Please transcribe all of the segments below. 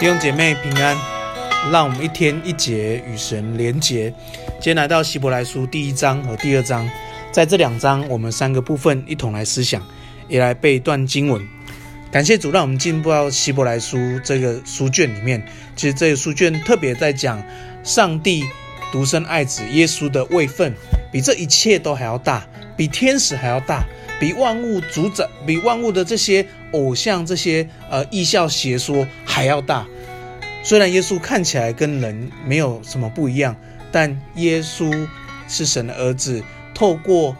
弟兄姐妹平安，让我们一天一节与神连结。今天来到希伯来书第一章和第二章，在这两章我们三个部分一同来思想，也来背一段经文。感谢主，让我们进入到希伯来书这个书卷里面。其实这个书卷特别在讲上帝独生爱子耶稣的位分，比这一切都还要大，比天使还要大，比万物主宰，比万物的这些偶像、这些呃异教邪说还要大。虽然耶稣看起来跟人没有什么不一样，但耶稣是神的儿子，透过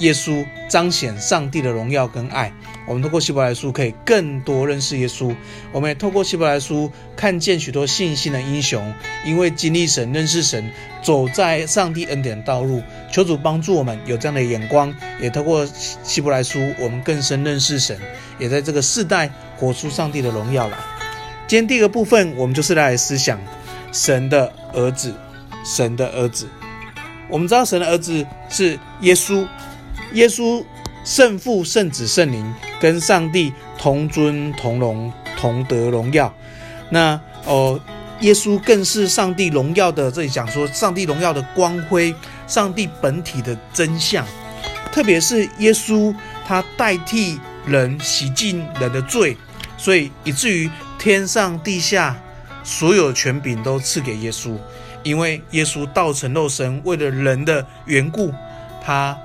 耶稣彰显上帝的荣耀跟爱。我们透过希伯来书可以更多认识耶稣，我们也透过希伯来书看见许多信心的英雄，因为经历神、认识神，走在上帝恩典的道路。求主帮助我们有这样的眼光，也透过希伯来书，我们更深认识神，也在这个世代活出上帝的荣耀来。今天第一个部分，我们就是来思想神的儿子，神的儿子。我们知道神的儿子是耶稣，耶稣圣父、圣子、圣灵。跟上帝同尊同荣同得荣耀，那哦，耶稣更是上帝荣耀的。这里讲说，上帝荣耀的光辉，上帝本体的真相。特别是耶稣，他代替人洗净人的罪，所以以至于天上地下所有权柄都赐给耶稣，因为耶稣道成肉身，为了人的缘故，他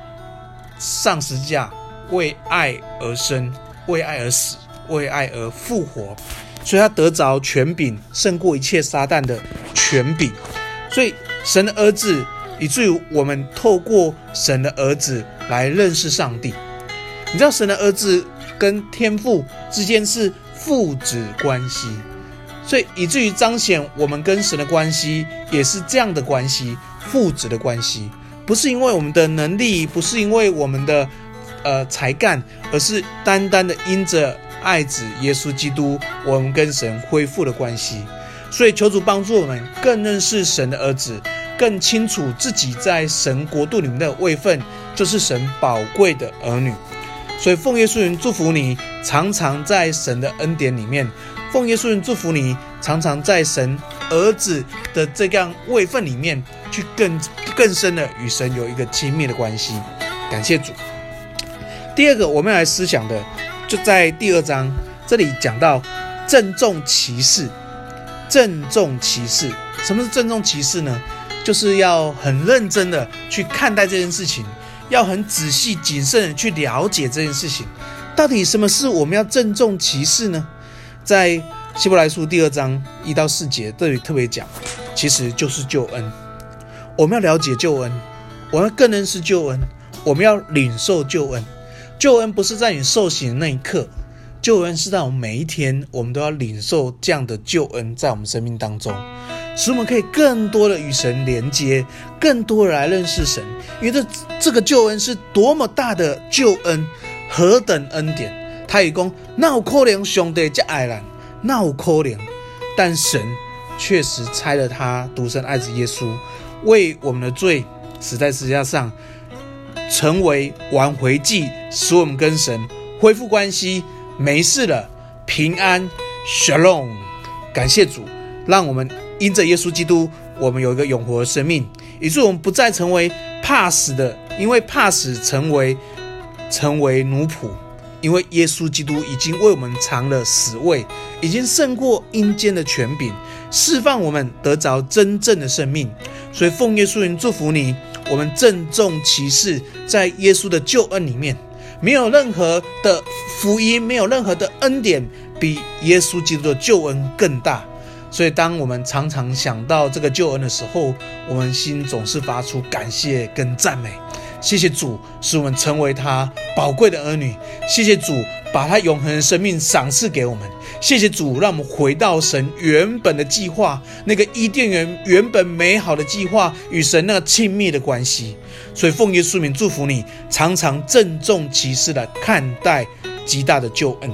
上十字架。为爱而生，为爱而死，为爱而复活，所以他得着权柄，胜过一切撒旦的权柄。所以神的儿子，以至于我们透过神的儿子来认识上帝。你知道神的儿子跟天父之间是父子关系，所以以至于彰显我们跟神的关系也是这样的关系，父子的关系，不是因为我们的能力，不是因为我们的。呃，才干，而是单单的因着爱子耶稣基督，我们跟神恢复了关系。所以求主帮助我们更认识神的儿子，更清楚自己在神国度里面的位分，就是神宝贵的儿女。所以奉耶稣名祝福你，常常在神的恩典里面；奉耶稣名祝福你，常常在神儿子的这样位分里面，去更更深的与神有一个亲密的关系。感谢主。第二个我们要来思想的，就在第二章这里讲到郑重其事。郑重其事，什么是郑重其事呢？就是要很认真的去看待这件事情，要很仔细谨慎的去了解这件事情。到底什么事我们要郑重其事呢？在希伯来书第二章一到四节这里特别讲，其实就是救恩。我们要了解救恩，我们更认识救恩，我们要领受救恩。救恩不是在你受洗的那一刻，救恩是在我们每一天，我们都要领受这样的救恩在我们生命当中，使我们可以更多的与神连接，更多的来认识神。因为这这个救恩是多么大的救恩，何等恩典！他也讲，那有可能兄弟这爱人，那有可能，但神确实差了他独生爱子耶稣，为我们的罪死在十字架上。成为挽回祭，使我们跟神恢复关系，没事了，平安，Shalom，感谢主，让我们因着耶稣基督，我们有一个永活的生命，以致我们不再成为怕死的，因为怕死成为成为奴仆，因为耶稣基督已经为我们尝了死味，已经胜过阴间的权柄，释放我们得着真正的生命，所以奉耶稣名祝福你。我们郑重其事，在耶稣的救恩里面，没有任何的福音，没有任何的恩典，比耶稣基督的救恩更大。所以，当我们常常想到这个救恩的时候，我们心总是发出感谢跟赞美。谢谢主，使我们成为他宝贵的儿女。谢谢主，把他永恒的生命赏赐给我们。谢谢主，让我们回到神原本的计划，那个伊甸园原本美好的计划，与神那个亲密的关系。所以奉耶稣名祝福你，常常郑重其事的看待极大的救恩。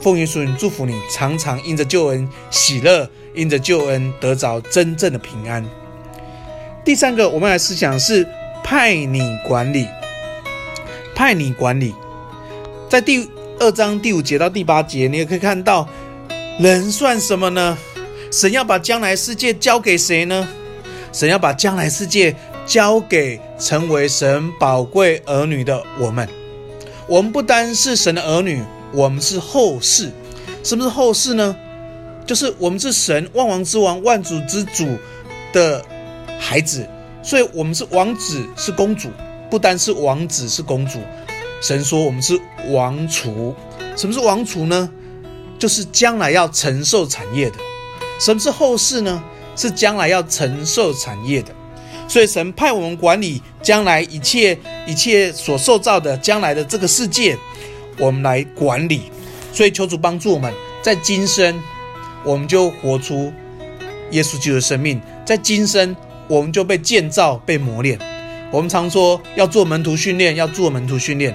奉耶稣名祝福你，常常因着救恩喜乐，因着救恩得着真正的平安。第三个，我们来思想是派你管理，派你管理，在第。二章第五节到第八节，你也可以看到，人算什么呢？神要把将来世界交给谁呢？神要把将来世界交给成为神宝贵儿女的我们。我们不单是神的儿女，我们是后世。什么是后世呢？就是我们是神万王之王、万主之主的孩子，所以我们是王子，是公主。不单是王子，是公主。神说我们是王储。什么是王储呢？就是将来要承受产业的。什么是后世呢？是将来要承受产业的。所以神派我们管理将来一切一切所受造的将来的这个世界，我们来管理。所以求主帮助我们，在今生。我们就活出耶稣基督的生命，在今生我们就被建造、被磨练。我们常说要做门徒训练，要做门徒训练。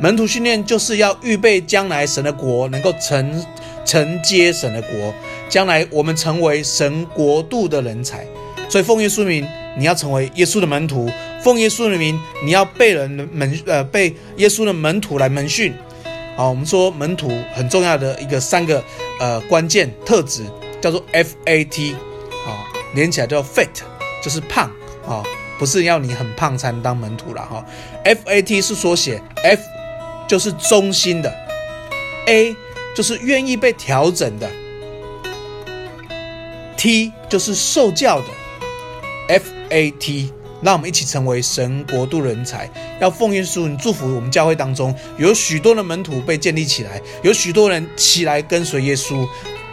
门徒训练就是要预备将来神的国能够承承接神的国，将来我们成为神国度的人才。所以奉耶稣名，你要成为耶稣的门徒；奉耶稣的名，你要被人门呃被耶稣的门徒来门训。啊，我们说门徒很重要的一个三个呃关键特质叫做 F A T，啊，连起来叫 Fat，就是胖啊，不是要你很胖才能当门徒了哈。F A T 是缩写，F 就是忠心的，A 就是愿意被调整的，T 就是受教的，F A T。让我们一起成为神国度人才，要奉耶稣，祝福我们教会当中有许多的门徒被建立起来，有许多人起来跟随耶稣，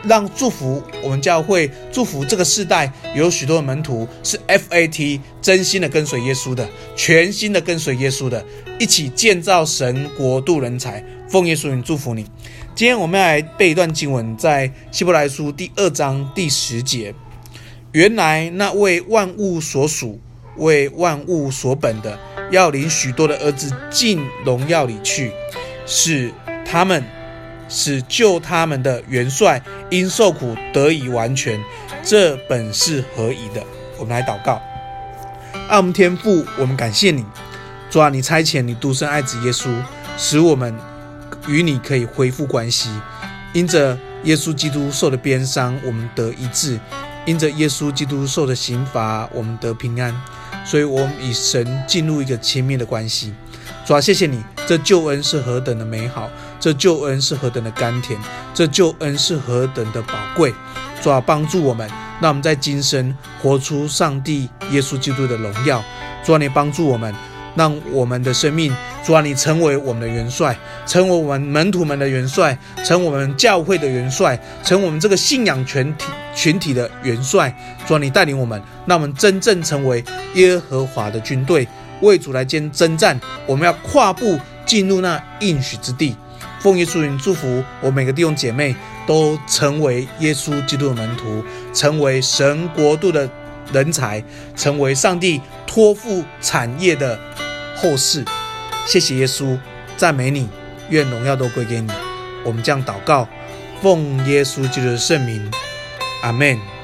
让祝福我们教会，祝福这个世代有许多的门徒是 FAT 真心的跟随耶稣的，全心的跟随耶稣的，一起建造神国度人才。奉耶稣名，祝福你。今天我们要来背一段经文，在希伯来书第二章第十节，原来那为万物所属。为万物所本的，要领许多的儿子进荣耀里去，使他们使救他们的元帅因受苦得以完全，这本是何宜的。我们来祷告，爱我们天父，我们感谢你，主啊，你差遣你独生爱子耶稣，使我们与你可以恢复关系。因着耶稣基督受的鞭伤，我们得医治；因着耶稣基督受的刑罚，我们得平安。所以，我们与神进入一个亲密的关系。主啊，谢谢你，这救恩是何等的美好，这救恩是何等的甘甜，这救恩是何等的宝贵。主啊，帮助我们，让我们在今生活出上帝耶稣基督的荣耀。主啊，你帮助我们，让我们的生命，主啊，你成为我们的元帅，成为我们门徒们的元帅，成我们教会的元帅，成我们这个信仰全体。群体的元帅，主啊，你带领我们，让我们真正成为耶和华的军队，为主来兼征战。我们要跨步进入那应许之地。奉耶稣名祝福我每个弟兄姐妹都成为耶稣基督的门徒，成为神国度的人才，成为上帝托付产业的后世。谢谢耶稣，赞美你，愿荣耀都归给你。我们这样祷告，奉耶稣基督的圣名。阿门。